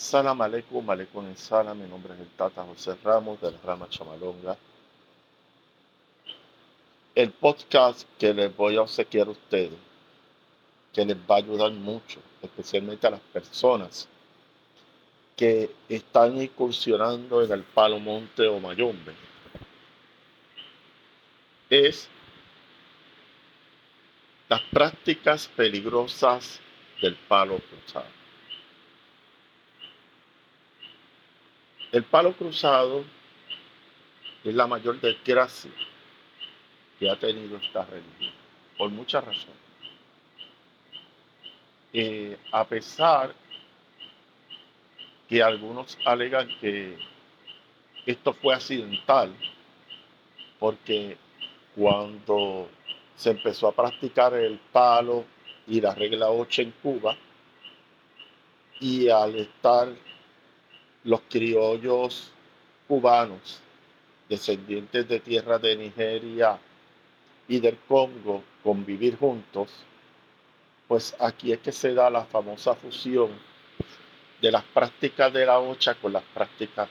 Salam aleikum, aleikum salam. Mi nombre es el Tata José Ramos de la Rama Chamalonga. El podcast que les voy a obsequiar a ustedes, que les va a ayudar mucho, especialmente a las personas que están incursionando en el Palo Monte o Mayombe, es las prácticas peligrosas del palo cruzado. El palo cruzado es la mayor desgracia que ha tenido esta religión, por muchas razones. Eh, a pesar que algunos alegan que esto fue accidental, porque cuando se empezó a practicar el palo y la regla 8 en Cuba, y al estar los criollos cubanos, descendientes de tierra de Nigeria y del Congo, convivir juntos, pues aquí es que se da la famosa fusión de las prácticas de la ocha con las prácticas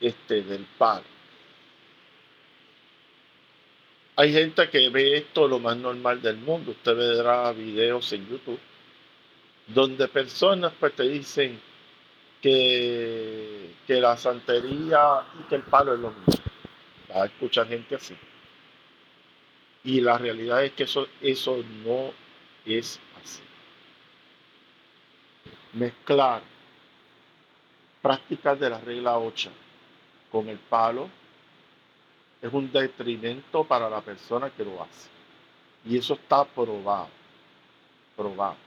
este, del pan. Hay gente que ve esto lo más normal del mundo. Usted verá videos en YouTube donde personas pues te dicen, que, la santería y que el palo es lo mismo. Va a gente así. Y la realidad es que eso, eso no es así. Mezclar prácticas de la regla 8 con el palo es un detrimento para la persona que lo hace. Y eso está probado. Probado.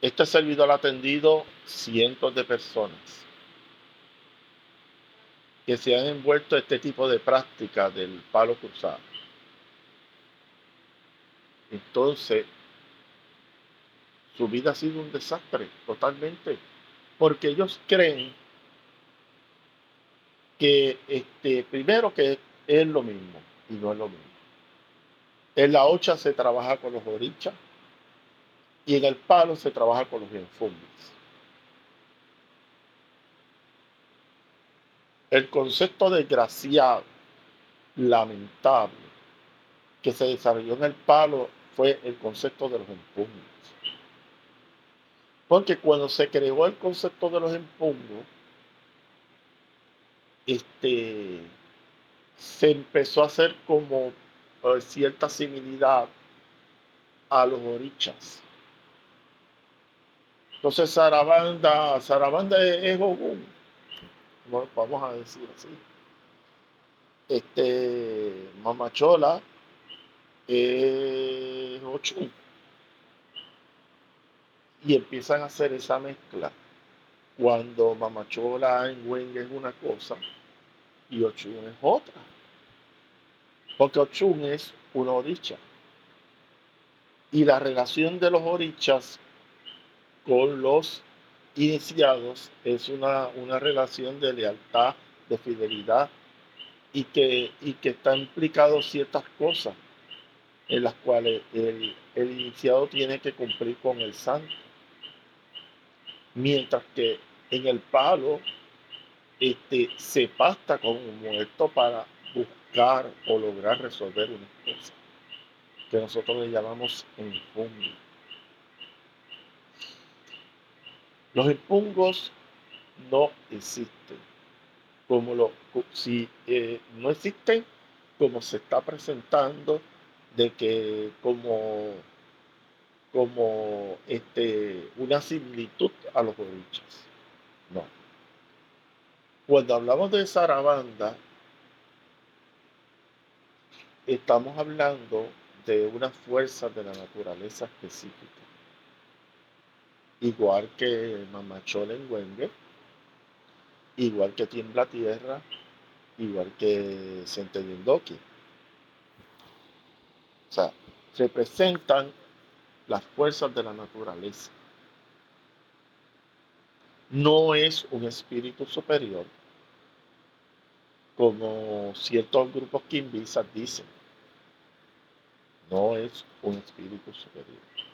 Este servidor ha atendido cientos de personas que se han envuelto en este tipo de práctica del palo cruzado. Entonces, su vida ha sido un desastre totalmente, porque ellos creen que este, primero que es lo mismo y no es lo mismo. En la ocha se trabaja con los orichas, y en el palo se trabaja con los enfundos. El concepto desgraciado, lamentable, que se desarrolló en el palo fue el concepto de los empuños. Porque cuando se creó el concepto de los empuños, este, se empezó a hacer como eh, cierta similidad a los orichas. Entonces Sarabanda, Sarabanda es, Ogún, vamos a decir así. Este, Mamachola es Ochun. Y empiezan a hacer esa mezcla. Cuando Mamachola en Wenga es una cosa y Ochun es otra. Porque Ochun es una oricha. Y la relación de los orichas con los iniciados es una, una relación de lealtad, de fidelidad y que, y que está implicado ciertas cosas en las cuales el, iniciado tiene que cumplir con el santo. Mientras que en el palo este, se pasta con un muerto para buscar o lograr resolver una cosa que nosotros le llamamos enfundio. Los expungos no existen. Como lo, si eh, no existen, como se está presentando, de que como, como este, una similitud a los boriches. No. Cuando hablamos de Sarabanda, estamos hablando de una fuerza de la naturaleza específica igual que Mamachol en Wenge, igual que Tiembla Tierra, igual que Doki. O sea, representan las fuerzas de la naturaleza. No es un espíritu superior, como ciertos grupos quimbisas dicen. No es un espíritu superior.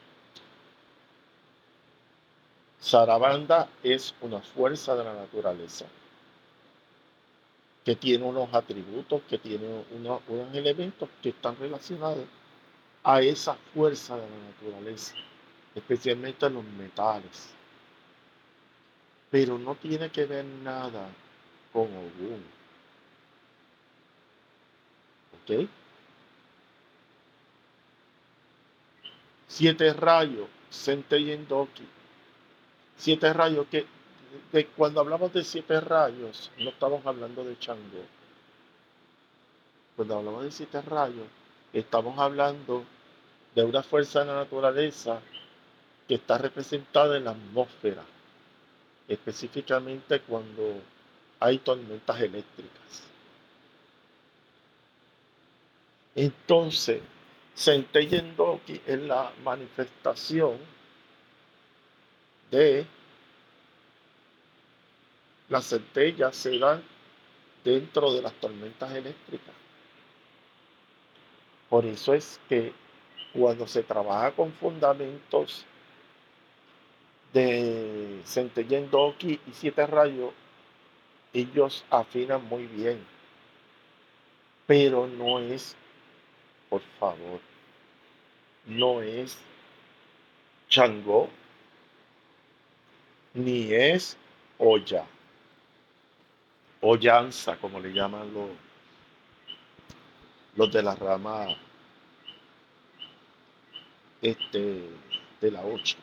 Sarabanda es una fuerza de la naturaleza que tiene unos atributos, que tiene unos, elementos que están relacionados a esa fuerza de la naturaleza, especialmente en los metales. Pero no tiene que ver nada con Ogún. ¿Ok? Siete rayos, Senteyendoki. Siete rayos que cuando hablamos de siete rayos, no estamos hablando de Changó. Cuando hablamos de siete rayos, estamos hablando de una fuerza de la naturaleza que está representada en la atmósfera, específicamente cuando hay tormentas eléctricas. Entonces, Centella es la manifestación de las centellas se dan dentro de las tormentas eléctricas. Por eso es que cuando se trabaja con fundamentos de centella en Doki y siete rayos, ellos afinan muy bien. Pero no es, por favor, no es Changó, ni es Olla o llanza, como le llaman los, los de la rama este, de la 8.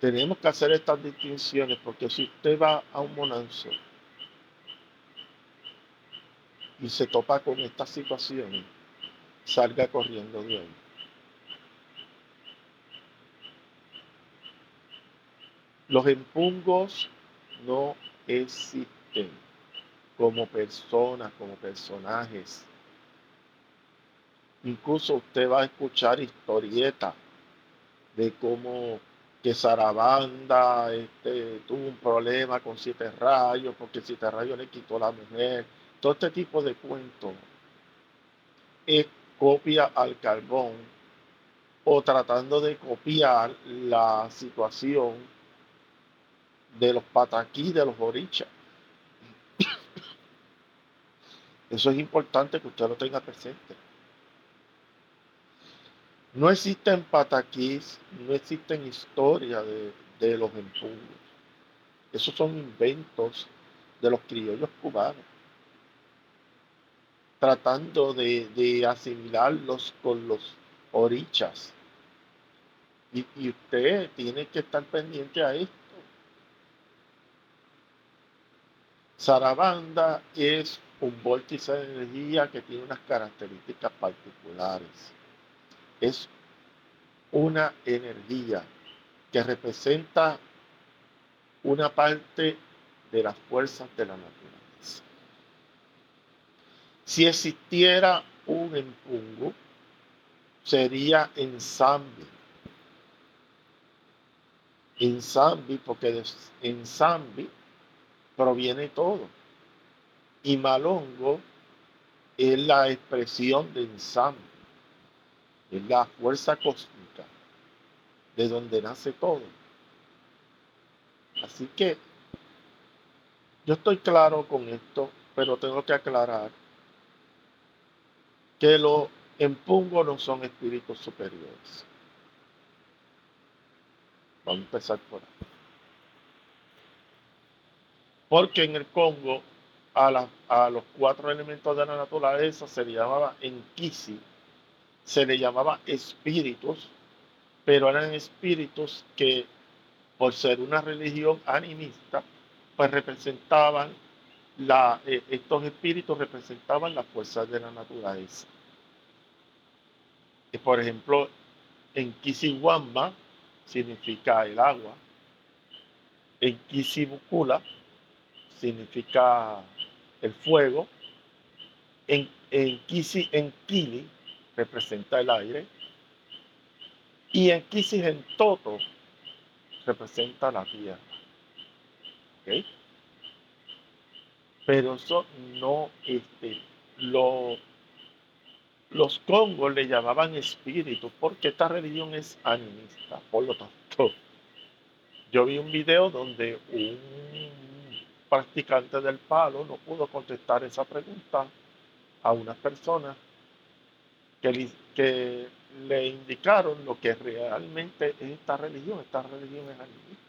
Tenemos que hacer estas distinciones porque si usted va a un monanzo y se topa con estas situaciones, salga corriendo de ahí. Los empungos no existen como personas, como personajes. Incluso usted va a escuchar historietas de cómo que Sarabanda este, tuvo un problema con siete rayos, porque siete rayos le quitó la mujer. Todo este tipo de cuentos es copia al carbón o tratando de copiar la situación de los pataquí, de los orichas. Eso es importante que usted lo tenga presente. No existen pataquís, no existen historias de, los empujos. Esos son inventos de los criollos cubanos, tratando de, de asimilarlos con los orichas. Y, y usted tiene que estar pendiente a esto Sarabanda es un vórtice de energía que tiene unas características particulares. Es una energía que representa una parte de las fuerzas de la naturaleza. Si existiera un empungo, sería ensamble. Ensamble, porque ensamble proviene todo. Y malongo es la expresión de ensamble, es la fuerza cósmica de donde nace todo. Así que yo estoy claro con esto, pero tengo que aclarar que los empungos no son espíritus superiores. Vamos a empezar por ahí porque en el Congo a, los cuatro elementos de la naturaleza se le llamaba Enkisi, se le llamaba espíritus, pero eran espíritus que por ser una religión animista, pues representaban la, eh, estos espíritus representaban las fuerzas de la naturaleza. Por ejemplo, en Kisiwamba significa el agua, en Kisibukula significa el fuego. En, en Kisi, en Kili, representa el aire. Y en Kisi en Toto, representa la tierra. Pero eso no, este, lo, los congos le llamaban espíritu porque esta religión es animista. Por lo tanto, yo vi un video donde un practicante del palo no pudo contestar esa pregunta a unas personas que, le indicaron lo que realmente es esta religión. Esta religión es animista.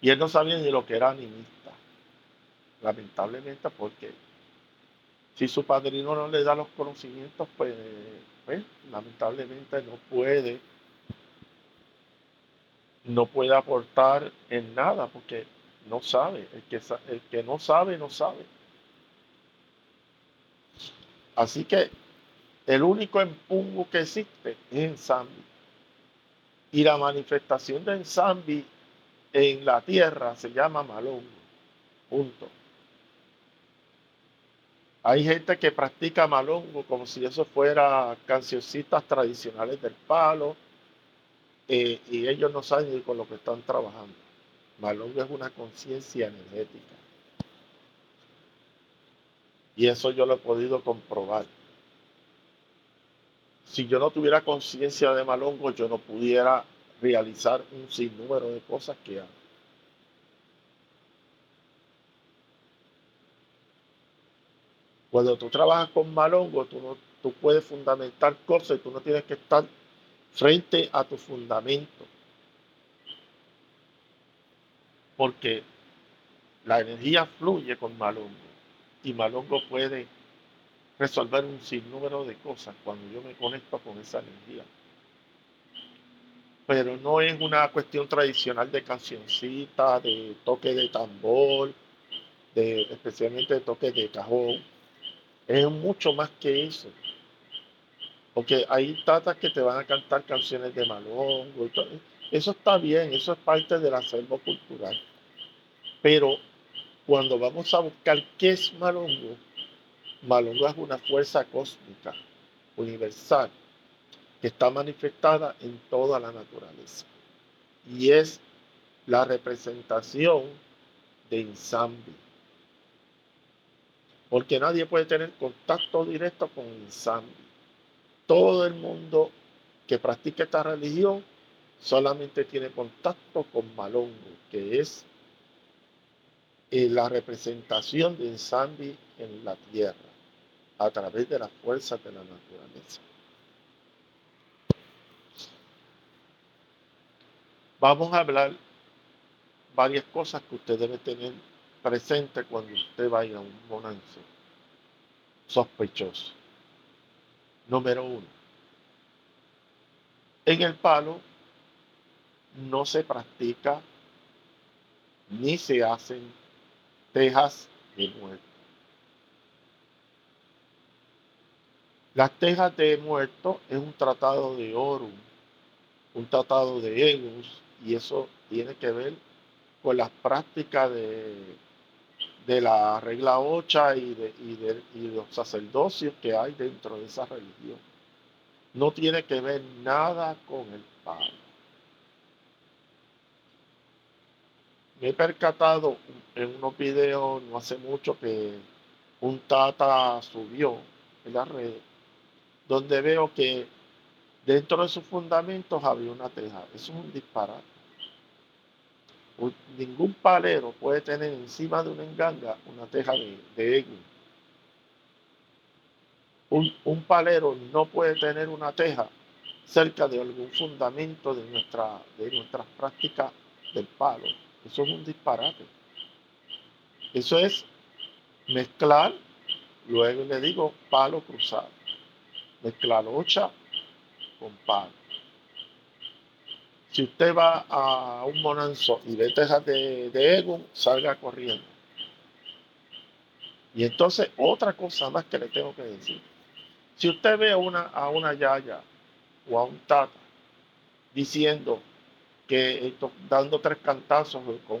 Y él no sabía ni lo que era animista. Lamentablemente porque si su padrino no le da los conocimientos, pues, pues lamentablemente no puede no puede aportar en nada porque no sabe. El que, el que no sabe, no sabe. Así que el único empungo que existe es Ensambi. Y la manifestación de Ensambi en la tierra se llama Malongo. Punto. Hay gente que practica malongo como si eso fuera cancioncitas tradicionales del palo eh, y ellos no saben con lo que están trabajando. Malongo es una conciencia energética. Y eso yo lo he podido comprobar si yo no tuviera conciencia de Malongo, yo no pudiera realizar un sinnúmero de cosas que hago. Cuando tú trabajas con Malongo, tú, no, tú puedes fundamentar cosas y tú no tienes que estar frente a tu fundamento. Porque la energía fluye con Malongo y Malongo puede resolver un sinnúmero de cosas cuando yo me conecto con esa energía. Pero no es una cuestión tradicional de cancioncita, de toque de tambor, de, especialmente de toque de cajón. Es mucho más que eso. Porque hay tatas que te van a cantar canciones de malongo. Eso está bien, eso es parte del acervo cultural. Pero cuando vamos a buscar qué es malongo, Malongo es una fuerza cósmica, universal, que está manifestada en toda la naturaleza. Y es la representación de Insambi. Porque nadie puede tener contacto directo con Insambi. Todo el mundo que practica esta religión solamente tiene contacto con Malongo, que es eh, la representación de Insambi en la tierra a través de las fuerzas de la naturaleza. Vamos a hablar varias cosas que usted debe tener presente cuando usted vaya a un bonanzo sospechoso. Número uno, en el palo no se practica ni se hacen tejas de muerte. Las tejas de muerto es un tratado de oro, un tratado de egos, y eso tiene que ver con las prácticas de, de la regla ocha y de, y de, y los sacerdocios que hay dentro de esa religión. No tiene que ver nada con el palo. Me he percatado en unos videos no hace mucho que un tata subió en la red donde veo que dentro de sus fundamentos había una teja. Eso es un disparate. Ningún palero puede tener encima de una enganga una teja de, de Un, un, palero no puede tener una teja cerca de algún fundamento de nuestras prácticas del palo. Eso es un disparate. Eso es mezclar, luego le digo palo cruzado locha con pan. Si usted va a un monanzo y ve tejas de, de salga corriendo. Y entonces, otra cosa más que le tengo que decir. Si usted ve una, a una yaya o a un tata diciendo que dando tres cantazos con,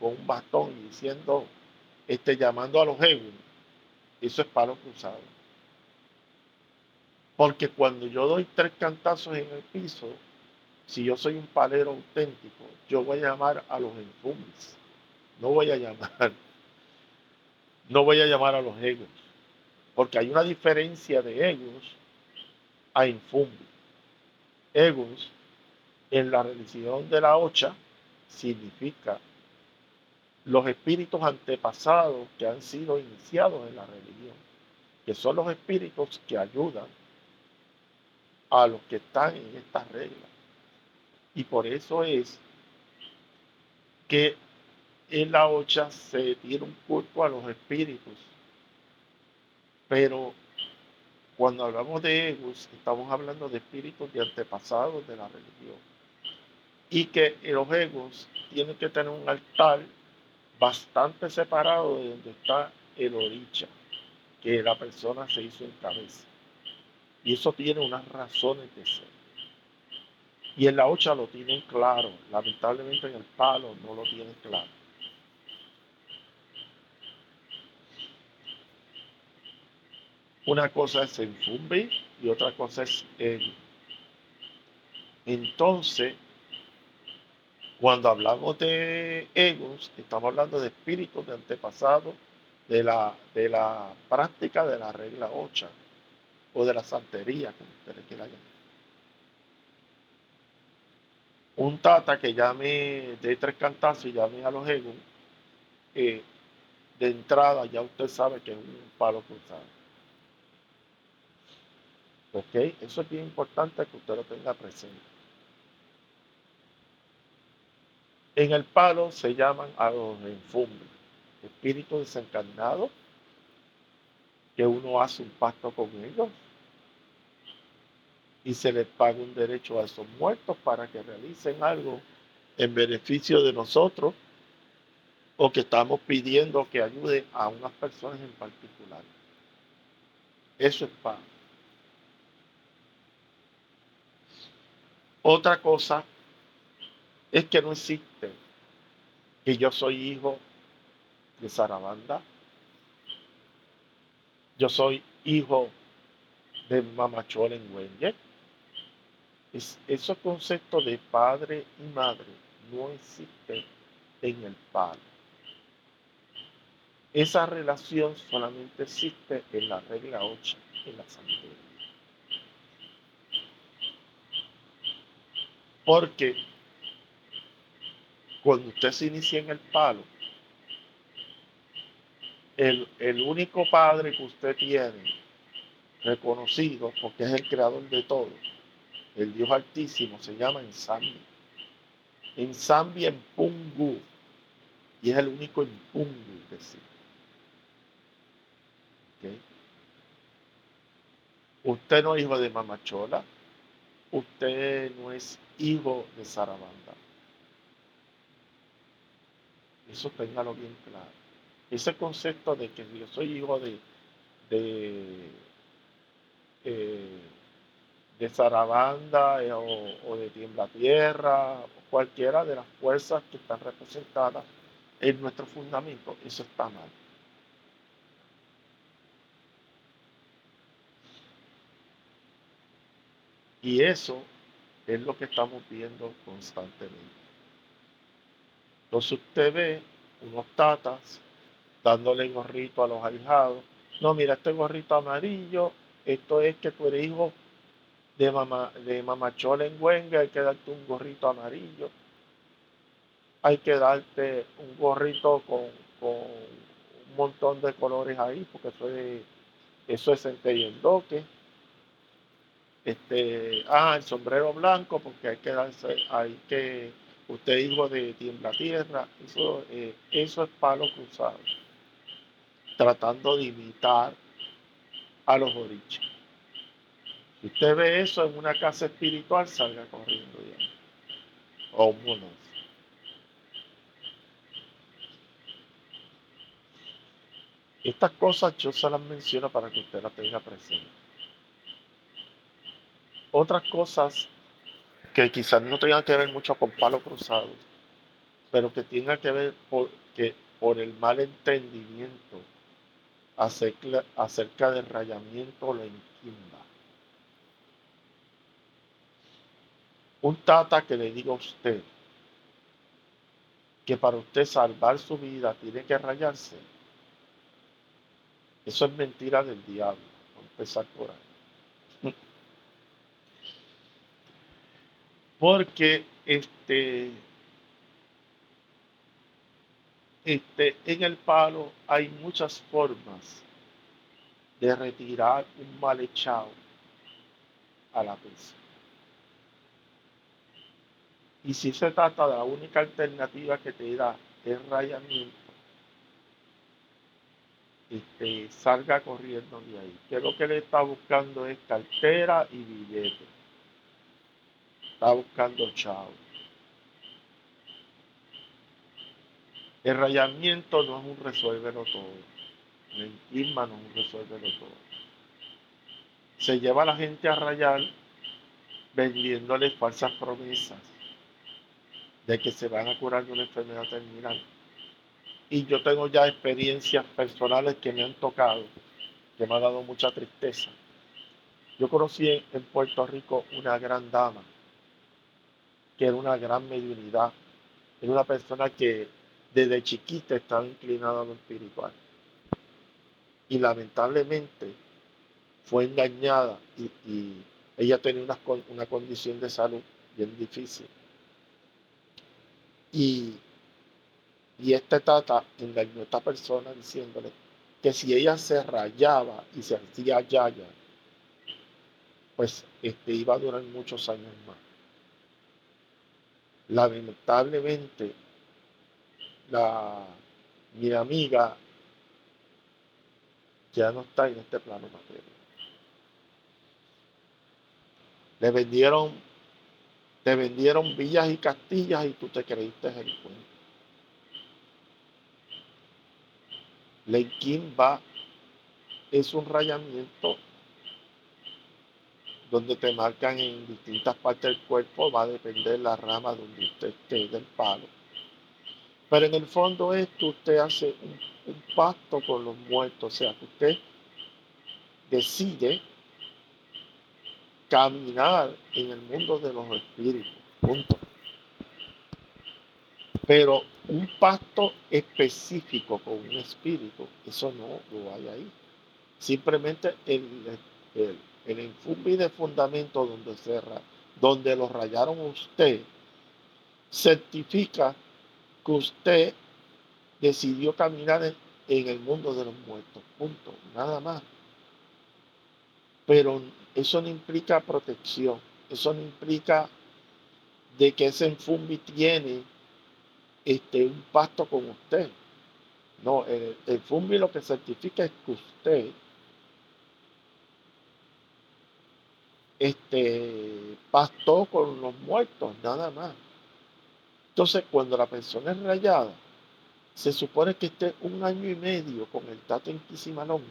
un bastón y diciendo, este, llamando a los egos, eso es palo cruzado. Porque cuando yo doy tres cantazos en el piso, si yo soy un palero auténtico, yo voy a llamar a los enfumes. No voy a llamar. No voy a llamar a los egos. Porque hay una diferencia de egos a infumbi. Egos en la religión de la ocha significa los espíritus antepasados que han sido iniciados en la religión, que son los espíritus que ayudan a los que están en esta regla. Y por eso es que en la ocha se tiene un culto a los espíritus. Pero cuando hablamos de egos, estamos hablando de espíritus de antepasados de la religión. Y que los egos tienen que tener un altar bastante separado de donde está el oricha, que la persona se hizo en cabeza. Y eso tiene unas razones de ser. Y en la ocha lo tienen claro, lamentablemente en el palo no lo tienen claro. Una cosa es enfumbi y otra cosa es ego. Entonces, cuando hablamos de egos, estamos hablando de espíritus de antepasados, de la, de la práctica de la regla 8 o de la santería, como ustedes quieran llamar. Un tata que llame de tres cantazos y llame a los egos, eh, de entrada ya usted sabe que es un palo cruzado. ¿Ok? Eso es bien importante que usted lo tenga presente. En el palo se llaman a los enfumbres, espíritus desencarnados, que uno hace un pacto con ellos y se les paga un derecho a esos muertos para que realicen algo en beneficio de nosotros o que estamos pidiendo que ayude a unas personas en particular. Eso es paz. Otra cosa es que no existe que yo soy hijo de Sarabanda. Yo soy hijo de Mamachol en Wenye. Es, esos conceptos de padre y madre no existen en el palo. Esa relación solamente existe en la regla 8, en la santería. Porque cuando usted se inicia en el palo, el, único padre que usted tiene reconocido, porque es el creador de todo, el Dios Altísimo, se llama Ensambi. Ensambi en Pungu, y es el único en Pungu que existe. Usted no es hijo de Mamachola, usted no es hijo de Sarabanda. Eso téngalo bien claro. Ese concepto de que yo soy hijo de, de, eh, de Zarabanda eh, o, de Tiembla Tierra, o cualquiera de las fuerzas que están representadas en nuestro fundamento, eso está mal. Y eso es lo que estamos viendo constantemente. Entonces usted ve unos tatas dándole gorrito a los ahijados. No, mira, este gorrito amarillo, esto es que tú eres hijo de, mamá, de mamachol en Huenga, hay que darte un gorrito amarillo. Hay que darte un gorrito con, un montón de colores ahí, porque eso es, eso es centella en doque. Este, ah, el sombrero blanco, porque hay que darse, hay que Usted hijo de tiembla tierra, eso, eh, eso es palo cruzado. Tratando de imitar a los orichas. Si usted ve eso en una casa espiritual, salga corriendo ya. O un Estas cosas yo se las menciono para que usted las tenga presente. Otras cosas que quizás no tenga que ver mucho con palo cruzado, pero que tenga que ver por, que, por el mal entendimiento acerca, acerca del rayamiento o la inquimba. Un tata que le diga a usted que para usted salvar su vida tiene que rayarse, Eso es mentira del diablo. Empezar por ahí. Porque este, este, en el palo hay muchas formas de retirar un mal echado a la persona. Y si se trata de la única alternativa que te da el rayamiento, este, salga corriendo de ahí. Que lo que le está buscando es cartera y billete. Está buscando chavo. El rayamiento no es un resuélvelo todo. Mentirma no es un resuélvelo todo. Se lleva a la gente a rayar vendiéndoles falsas promesas de que se van a curar de una enfermedad terminal. Y yo tengo ya experiencias personales que me han tocado, que me ha dado mucha tristeza. Yo conocí en Puerto Rico una gran dama, que era una gran mediunidad, era una persona que desde chiquita estaba inclinada a lo espiritual. Y lamentablemente fue engañada y, ella tenía una, una condición de salud bien difícil y, y este tata engañó a esta persona diciéndole que si ella se rayaba y se hacía yaya, pues este, iba a durar muchos años más. Lamentablemente, la, mi amiga ya no está en este plano material. Le vendieron te vendieron villas y castillas y tú te creíste el cuento. va es un rayamiento donde te marcan en distintas partes del cuerpo, va a depender la rama donde usted esté del palo. Pero en el fondo es que usted hace un, pacto con los muertos, o sea, que usted decide caminar en el mundo de los espíritus. Punto. Pero un pacto específico con un espíritu, eso no lo hay ahí. Simplemente el, el de fundamento donde, donde lo rayaron usted, certifica que usted decidió caminar en, el mundo de los muertos. Punto. Nada más. Pero eso no implica protección, eso no implica de que ese enfumbi tiene este, un pacto con usted. No, el, el lo que certifica es que usted este, pactó con los muertos, nada más. Entonces, cuando la persona es rayada, se supone que esté un año y medio con el tato en Quisimalongo,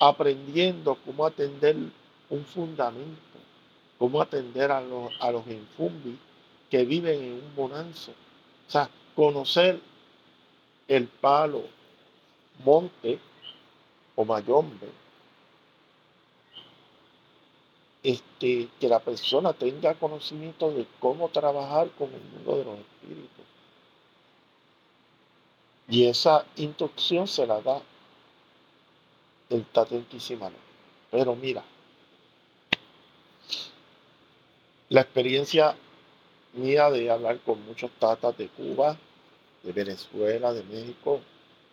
aprendiendo cómo atender un fundamento, cómo atender a los, a los infumbi que viven en un bonanzo. O sea, conocer el palo, monte o mayombe, este, que la persona tenga conocimiento de cómo trabajar con el mundo de los espíritus. Y esa instrucción se la da el Tatenquísimano. Pero mira, La experiencia mía de hablar con muchos tatas de Cuba, de Venezuela, de México,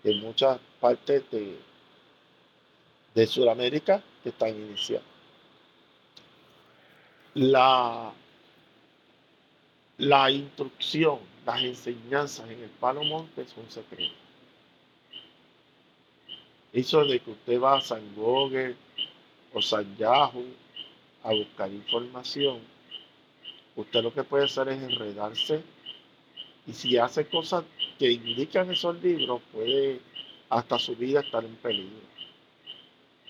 de muchas partes de, de Sudamérica que están iniciando. La, la instrucción, las enseñanzas en el Palo Monte son secretos. Eso de que usted va a San Gogue o San Yahoo a buscar información usted lo que puede hacer es enredarse y si hace cosas que indican esos libros, puede hasta su vida estar en peligro.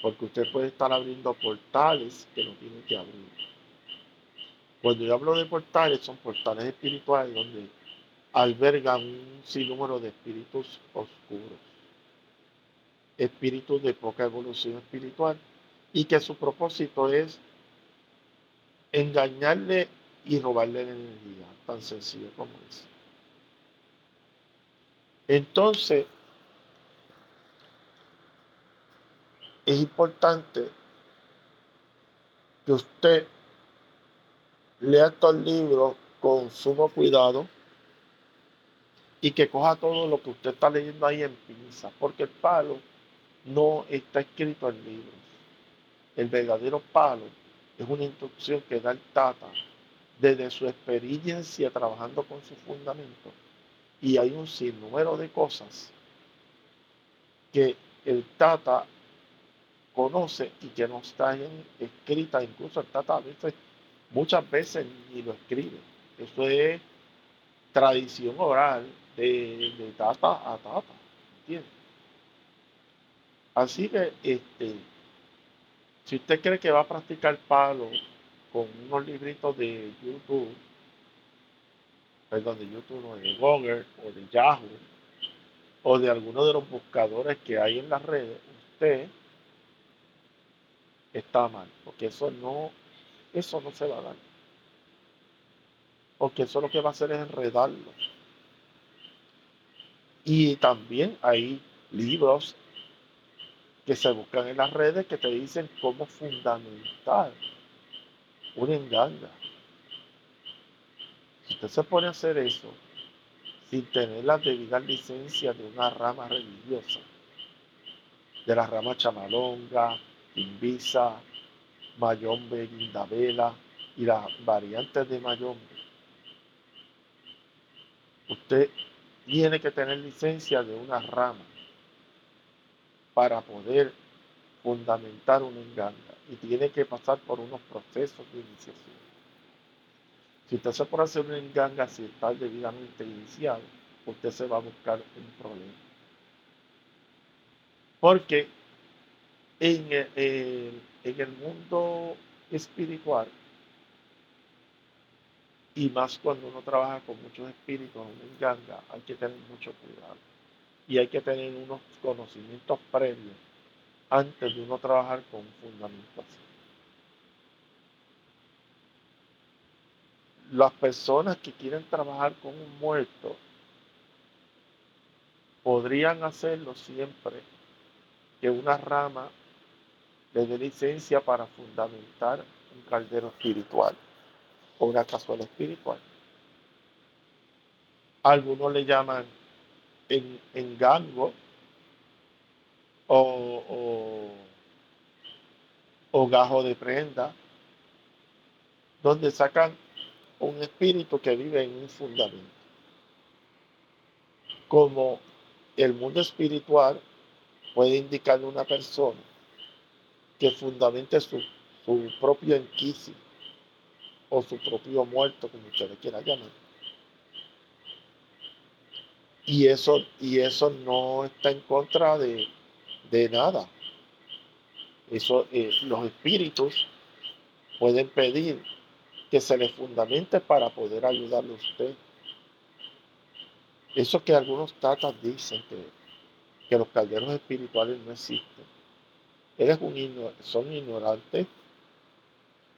Porque usted puede estar abriendo portales que no tiene que abrir. Cuando yo hablo de portales, son portales espirituales donde albergan un sinnúmero de espíritus oscuros. Espíritus de poca evolución espiritual y que su propósito es engañarle y robarle la energía, tan sencillo como es. Entonces, es importante que usted lea estos libros con sumo cuidado y que coja todo lo que usted está leyendo ahí en pinza, porque el palo no está escrito en libros. El verdadero palo es una instrucción que da el Tata desde su experiencia trabajando con su fundamento. Y hay un sinnúmero de cosas que el Tata conoce y que no están escritas. Incluso el Tata a veces, muchas veces ni lo escribe. Eso es tradición oral de, de tata a tata. ¿Entiendes? Así que, este, si usted cree que va a practicar palo con unos libritos de YouTube, perdón, de YouTube, no, de Google o de Yahoo, o de alguno de los buscadores que hay en las redes, usted está mal, porque eso no, eso no se va a dar. Porque eso lo que va a hacer es enredarlo. Y también hay libros que se buscan en las redes que te dicen cómo fundamentar una enganga. Si usted se pone a hacer eso sin tener la debida licencia de una rama religiosa, de la rama chamalonga, invisa, mayombe, guindabela y las variantes de mayombe, usted tiene que tener licencia de una rama para poder fundamentar una enganga y tiene que pasar por unos procesos de iniciación. Si usted se puede hacer una enganga si está debidamente iniciado, usted se va a buscar un problema. Porque en el, en el mundo espiritual, y más cuando uno trabaja con muchos espíritus en una enganga, hay que tener mucho cuidado y hay que tener unos conocimientos previos antes de uno trabajar con fundamentación. Las personas que quieren trabajar con un muerto podrían hacerlo siempre que una rama le dé licencia para fundamentar un caldero espiritual o una cazuela espiritual. Algunos le llaman en, en gango o, o, gajo de prenda, donde sacan un espíritu que vive en un fundamento. Como el mundo espiritual puede indicarle una persona que fundamente su, su propio enquisi o su propio muerto, como usted le quiera llamar y eso, y eso no está en contra de, nada. Eso, eh, los espíritus pueden pedir que se les fundamente para poder ayudarle a usted. Eso que algunos tatas dicen que, que los calderos espirituales no existen. Eres un son ignorantes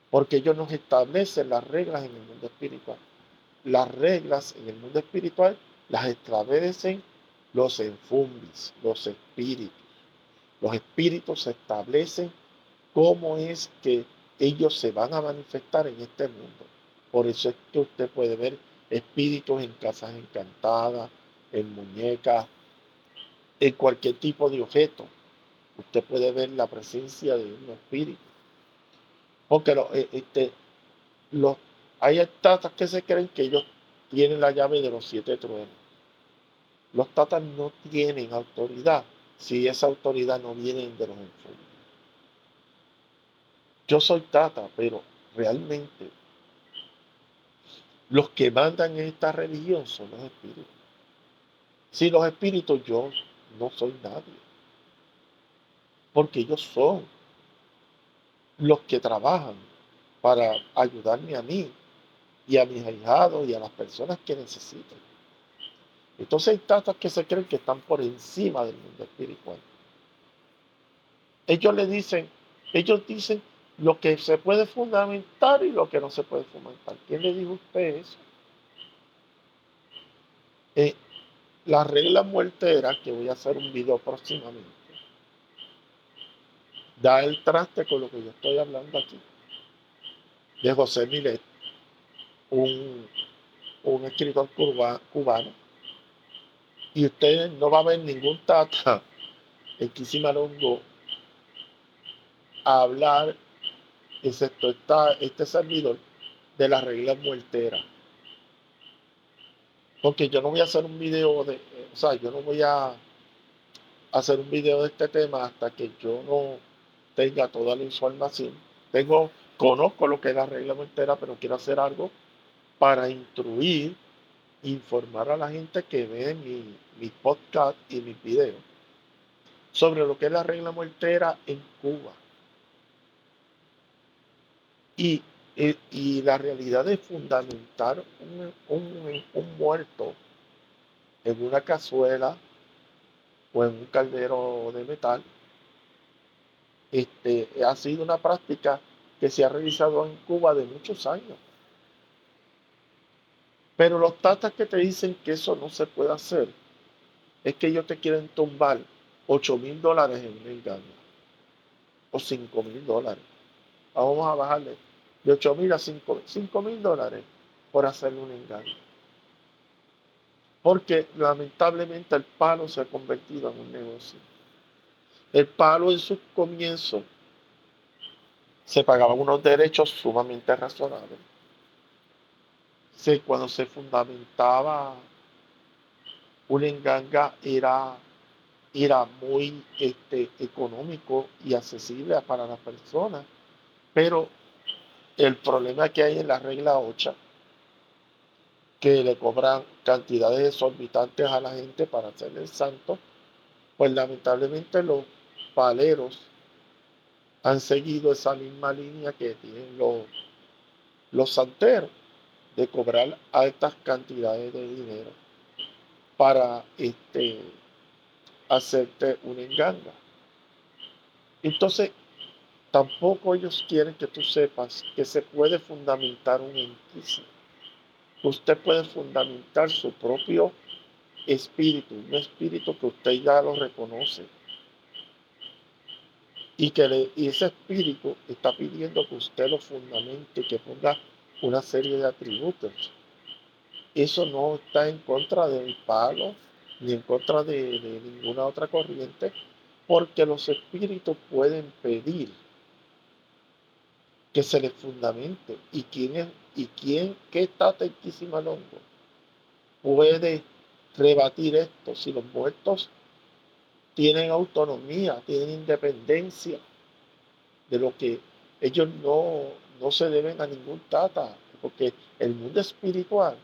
porque ellos nos establecen las reglas en el mundo espiritual. Las reglas en el mundo espiritual las establecen los enfumbis, los espíritus. Los espíritus establecen cómo es que ellos se van a manifestar en este mundo. Por eso es que usted puede ver espíritus en casas encantadas, en muñecas, en cualquier tipo de objeto. Usted puede ver la presencia de un espíritu. Porque eh, este, los, hay estatas que se creen que ellos tienen la llave de los siete truenos. Los tatas no tienen autoridad si esa autoridad no viene de los enfermos. Yo soy tata, pero realmente los que mandan en esta religión son los espíritus. Si los espíritus yo no soy nadie. Porque ellos son los que trabajan para ayudarme a mí y a mis ahijados y a las personas que necesitan. Entonces hay tatas que se creen que están por encima del mundo espiritual. Ellos le dicen, ellos dicen lo que se puede fundamentar y lo que no se puede fundamentar. ¿Quién le dijo usted eso? Eh, la regla muertera, que voy a hacer un video próximamente, da el traste con lo que yo estoy hablando aquí. De José Milet, un, un escritor cubano. Y ustedes no va a ver ningún tata en Quisimalongo a hablar, excepto esta, este servidor, de la regla muertera. Porque yo no voy a hacer un video de, o sea, yo no voy a hacer un video de este tema hasta que yo no tenga toda la información. Tengo, conozco lo que es la regla muertera, pero quiero hacer algo para instruir, informar a la gente que ve mi, mi podcast y mis videos sobre lo que es la regla muertera en Cuba. Y, y, la realidad de fundamentar un, un, un muerto en una cazuela o en un caldero de metal, este, ha sido una práctica que se ha realizado en Cuba de muchos años. Pero los tatas que te dicen que eso no se puede hacer, es que ellos te quieren tumbar 8 mil dólares en un engaño. O 5 mil dólares. Vamos a bajarle de 8 mil a 5 mil dólares por hacerle un engaño. Porque lamentablemente el palo se ha convertido en un negocio. El palo en su comienzo se pagaban unos derechos sumamente razonables. cuando se fundamentaba una enganga era, era muy este, económico y accesible para las personas. Pero el problema que hay en la regla 8 que le cobran cantidades exorbitantes a la gente para hacerle el santo, pues lamentablemente los paleros han seguido esa misma línea que tienen los, los santeros de cobrar altas cantidades de dinero para este, hacerte una enganga. Entonces, tampoco ellos quieren que tú sepas que se puede fundamentar un enquismo usted puede fundamentar su propio espíritu, un espíritu que usted ya lo reconoce. Y que ese espíritu está pidiendo que usted lo fundamente, que ponga una serie de atributos. Eso no está en contra del palo, ni en contra de, ninguna otra corriente, porque los espíritus pueden pedir que se les fundamente. ¿Y quién es ¿Y quién, qué está Quisimalongo puede rebatir esto? Si los muertos tienen autonomía, tienen independencia de lo que ellos no, no se deben a ningún tata, porque el mundo espiritual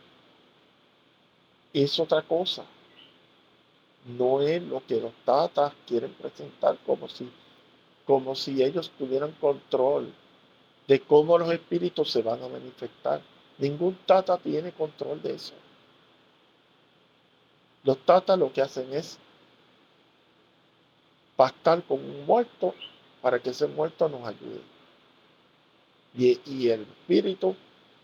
es otra cosa. No es lo que los tatas quieren presentar como si, como si ellos tuvieran control de cómo los espíritus se van a manifestar. Ningún tata tiene control de eso. Los tatas lo que hacen es pactar con un muerto para que ese muerto nos ayude. Y, el espíritu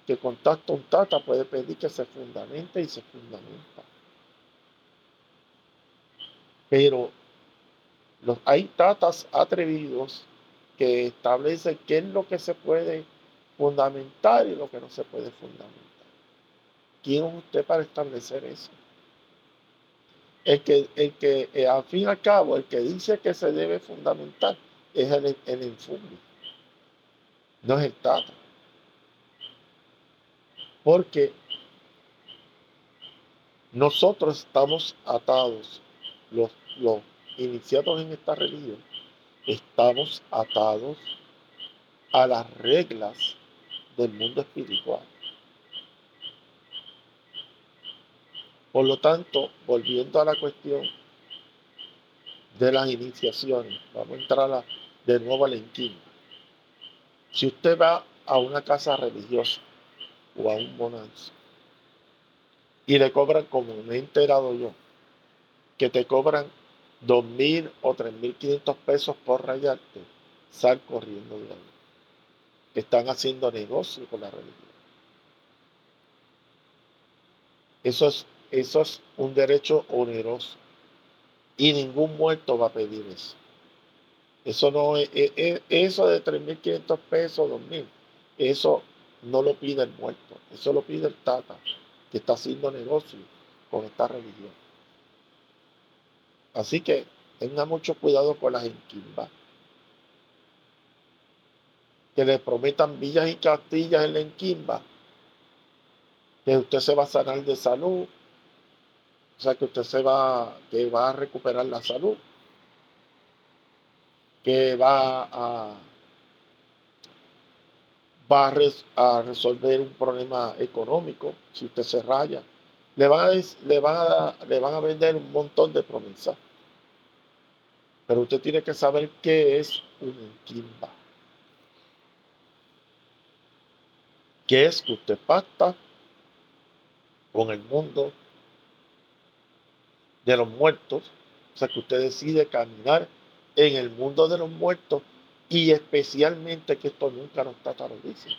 que contacta un tata puede pedir que se fundamente y se fundamenta. Pero hay tatas atrevidos que establece qué es lo que se puede fundamentar y lo que no se puede fundamentar. ¿Quién es usted para establecer eso? El que, el que eh, al fin y al cabo, el que dice que se debe fundamentar es el, el no es el Tata. Porque nosotros estamos atados, los, los iniciados en esta religión, estamos atados a las reglas del mundo espiritual. Por lo tanto, volviendo a la cuestión de las iniciaciones, vamos a entrar de nuevo a la inquina. Si usted va a una casa religiosa o a un monanzo y le cobran, como me he enterado yo, que te cobran dos mil o tres mil quinientos pesos por rayarte, sal corriendo de ahí. Están haciendo negocio con la religión. Eso es, eso es un derecho oneroso. Y ningún muerto va a pedir eso. Eso no es, eso de 3.500 pesos, 2.000, eso no lo pide el muerto, eso lo pide el tata, que está haciendo negocio con esta religión. Así que tenga mucho cuidado con las enquimbas. Que le prometan villas y castillas en la enquimba. Que usted se va a sanar de salud. O sea, que usted se va, que va a recuperar la salud. Que va a, va a, resolver un problema económico si usted se raya. Le van, a, le, van a, le van a vender un montón de promesas. Pero usted tiene que saber qué es un enquimba. ¿Qué es que usted pacta con el mundo de los muertos? O sea, que usted decide caminar en el mundo de los muertos y especialmente que esto nunca nos dice,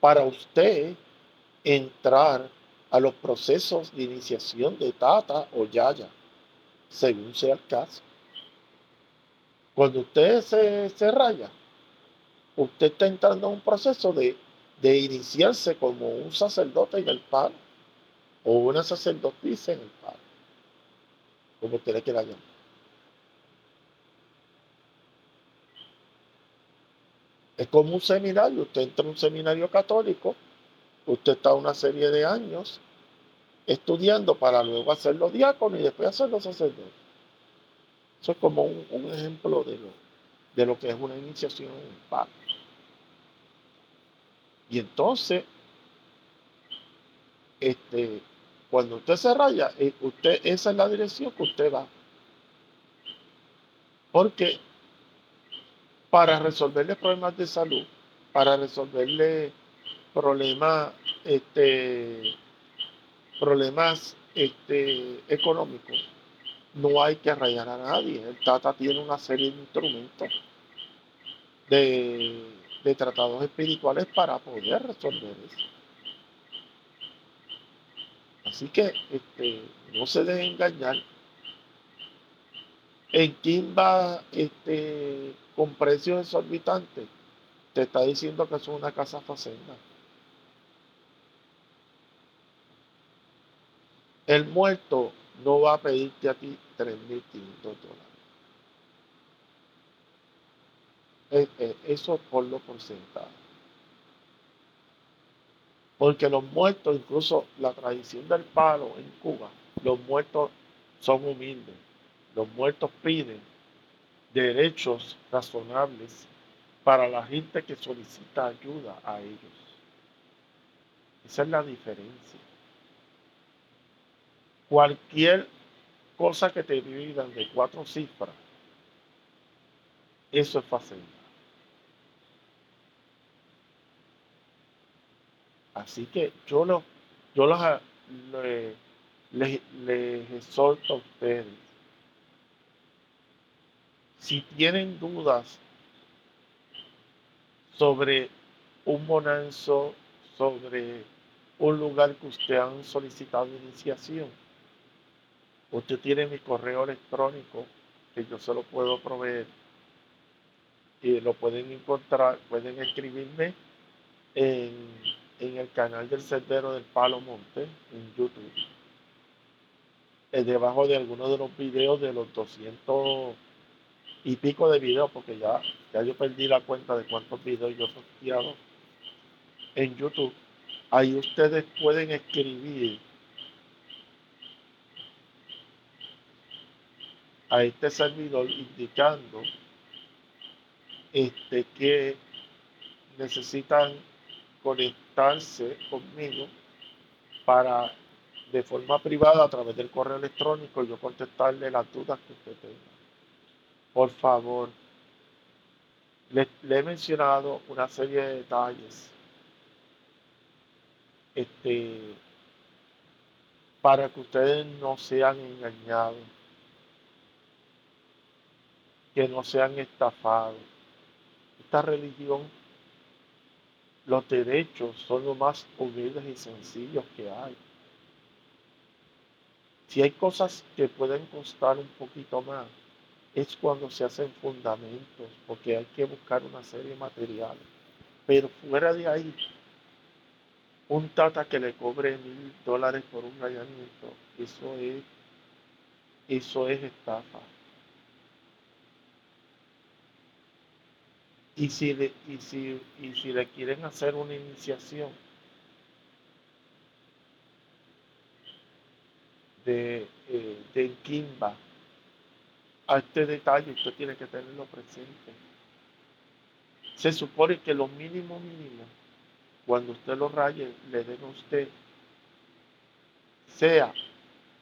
para usted entrar a los procesos de iniciación de Tata o Yaya, según sea el caso. Cuando usted se, raya, usted está entrando en un proceso de, iniciarse como un sacerdote en el palo o una sacerdotisa en el palo, como usted le quiera llamar. Es como un seminario, usted entra en un seminario católico, usted está una serie de años estudiando para luego hacerlo diácono y después hacerlo sacerdote. Eso es como un, ejemplo de lo, de lo que es una iniciación en paz. Y entonces, este, cuando usted se raya, eh, usted, esa es la dirección que usted va. Porque para resolverle problemas de salud, para resolverle problemas, este, problemas este, económicos, no hay que rayar a nadie. El Tata tiene una serie de instrumentos de, tratados espirituales para poder resolver eso. Así que este, no se dejen engañar. En Kimba, este, con precios exorbitantes, te está diciendo que es una casa facenda. El muerto no va a pedirte a ti 3.500 dólares. Eso por lo porcentaje. Porque los muertos, incluso la tradición del palo en Cuba, los muertos son humildes. Los muertos piden derechos razonables para la gente que solicita ayuda a ellos. Esa es la diferencia. Cualquier cosa que te dividan de cuatro cifras, eso es fácil. Así que yo, lo, yo los, les, les exhorto a ustedes, si tienen dudas sobre un bonanzo, sobre un lugar que usted han solicitado iniciación, Usted tiene mi correo electrónico que yo se lo puedo proveer y lo pueden encontrar, pueden escribirme en, el canal del Sendero del Palo Monte en YouTube. Es debajo de algunos de los videos de los 200 y pico de videos, porque ya, ya yo perdí la cuenta de cuántos videos yo he en YouTube. Ahí ustedes pueden escribir a este servidor indicando este, que necesitan conmigo para de forma privada a través del correo electrónico yo contestarle las dudas que usted tenga. Por favor, le, le he mencionado una serie de detalles este, para que ustedes no sean engañados que no sean estafados. Esta religión, los derechos son lo más humildes y sencillos que hay. Si hay cosas que pueden costar un poquito más, es cuando se hacen fundamentos, porque hay que buscar una serie de materiales. Pero fuera de ahí, un tata que le cobre mil dólares por un rayamiento, eso es, eso es estafa. Y si, le, y, si, y si le quieren hacer una iniciación de, eh, de Kimba, a este detalle usted tiene que tenerlo presente. Se supone que lo mínimo mínimo, cuando usted lo raye, le den a usted, sea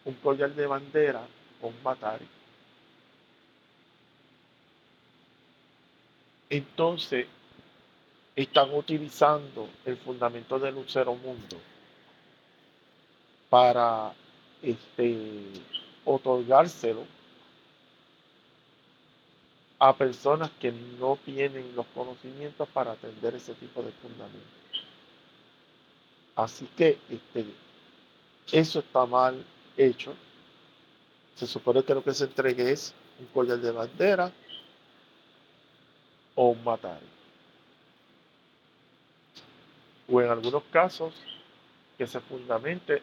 un collar de bandera o un batari. Entonces, están utilizando el fundamento del Lucero Mundo para este, otorgárselo a personas que no tienen los conocimientos para atender ese tipo de fundamentos. Así que este, eso está mal hecho. Se supone que lo que se entregue es un collar de bandera o un. O en algunos casos que se fundamente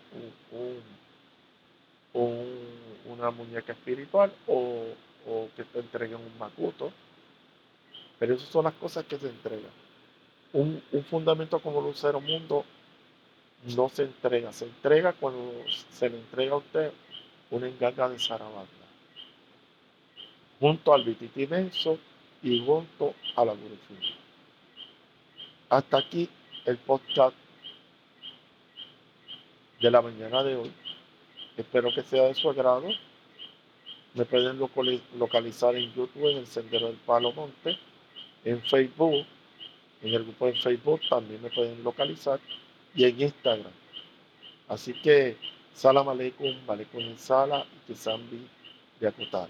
una muñeca espiritual o o que te entreguen un macuto. Pero esas son las cosas que se entregan. Un, fundamento como Lucero Mundo no se entrega. Se entrega cuando se le entrega a usted una engaña de zarabanda. Junto al vititimenso y junto a la Gurufina. Hasta aquí el podcast de la mañana de hoy. Espero que sea de su agrado. Me pueden localizar en YouTube, en el Sendero del Palo Monte, en Facebook, en el grupo de Facebook también me pueden localizar y en Instagram. Así que, salam aleikum, aleikum sala y que de acotar.